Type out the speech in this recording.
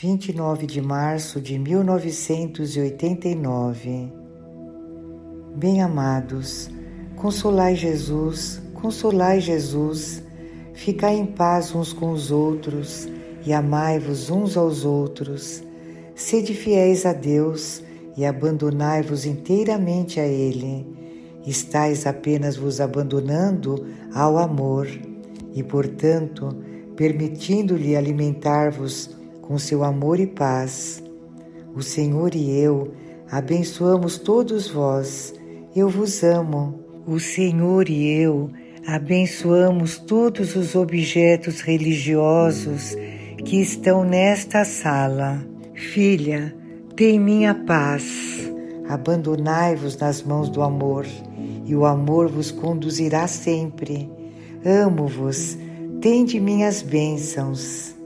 29 de março de 1989. Bem-amados, consolai Jesus, consolai Jesus, ficai em paz uns com os outros e amai-vos uns aos outros. Sede fiéis a Deus e abandonai-vos inteiramente a Ele. Estais apenas vos abandonando ao amor e, portanto, permitindo-lhe alimentar-vos com seu amor e paz. O Senhor e eu abençoamos todos vós. Eu vos amo. O Senhor e eu abençoamos todos os objetos religiosos que estão nesta sala. Filha, tem minha paz. Abandonai-vos nas mãos do amor, e o amor vos conduzirá sempre. Amo-vos, tende minhas bênçãos.